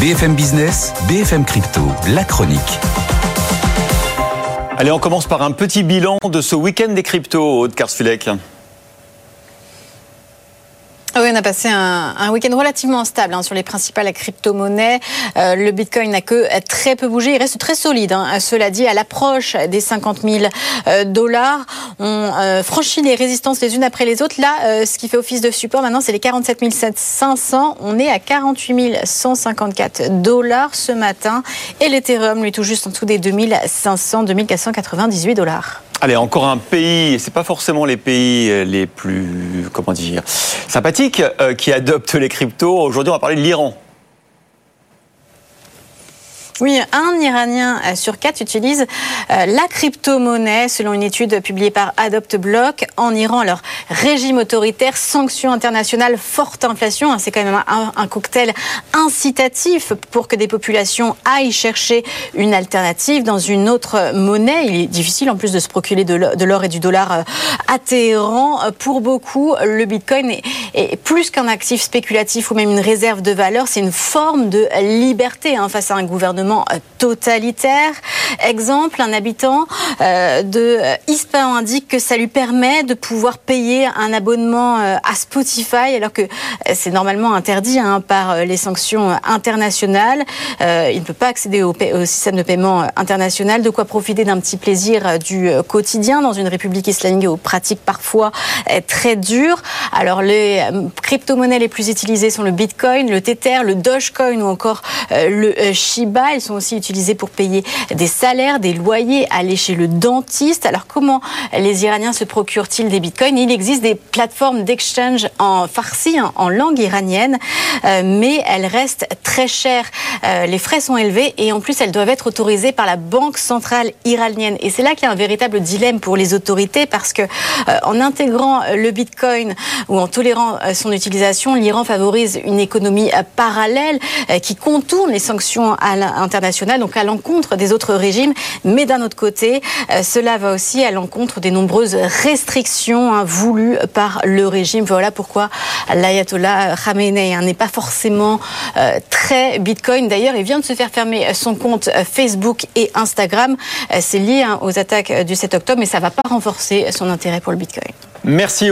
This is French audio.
BFM Business, BFM Crypto, la chronique. Allez, on commence par un petit bilan de ce week-end des cryptos, Aude Karsfilek. Oui, on a passé un, week-end relativement stable hein, sur les principales crypto-monnaies. Euh, le Bitcoin n'a que très peu bougé. Il reste très solide. Hein. Cela dit, à l'approche des 50 000 euh, dollars, on euh, franchit les résistances les unes après les autres. Là, euh, ce qui fait office de support maintenant, c'est les 47 500. On est à 48 154 dollars ce matin. Et l'Ethereum, lui, tout juste en dessous des 2500, 2498 dollars. Allez, encore un pays, c'est pas forcément les pays les plus, comment dire, sympathiques euh, qui adoptent les cryptos. Aujourd'hui, on va parler de l'Iran. Oui, un Iranien euh, sur quatre utilise euh, la crypto-monnaie, selon une étude publiée par AdoptBlock. En Iran, leur régime autoritaire, sanctions internationales, forte inflation, hein, c'est quand même un, cocktail incitatif pour que des populations aillent chercher une alternative dans une autre monnaie. Il est difficile en plus de se procurer de l'or et du dollar euh, à Téhéran. Pour beaucoup, le Bitcoin est, est plus qu'un actif spéculatif ou même une réserve de valeur, c'est une forme de liberté hein, face à un gouvernement totalitaire. Exemple, un habitant euh, de Ispahan indique que ça lui permet de pouvoir payer un abonnement euh, à Spotify alors que euh, c'est normalement interdit hein, par les sanctions internationales. il ne peut pas accéder au, au, système de paiement international, de quoi profiter d'un petit plaisir du quotidien dans une république islamique aux pratiques parfois très dures. Alors les crypto-monnaies les plus utilisées sont le Bitcoin, le Tether, le Dogecoin ou encore le Shiba. Elles sont aussi utilisées pour payer des salaires, des loyers, aller chez le dentiste. Alors comment les Iraniens se procurent-ils des bitcoins? Il existe des plateformes d'exchange en farsi, hein, en langue iranienne, euh, mais elles restent très chères. Euh, les frais sont élevés et en plus elles doivent être autorisées par la Banque centrale iranienne. Et c'est là qu'il y a un véritable dilemme pour les autorités parce que euh, en intégrant le bitcoin ou en tolérant son utilisation, l'Iran favorise une économie parallèle qui contourne les sanctions internationales, donc à l'encontre des autres régimes. Mais d'un autre côté, euh, cela va aussi à l'encontre des nombreuses restrictions hein, voulues par le régime. Voilà pourquoi l'ayatollah Khamenei hein, n'est pas forcément euh, très Bitcoin. D'ailleurs, il vient de se faire fermer son compte euh, Facebook et Instagram. C'est lié hein, aux attaques du 7 octobre, mais ça ne va pas renforcer son intérêt pour le Bitcoin. Merci.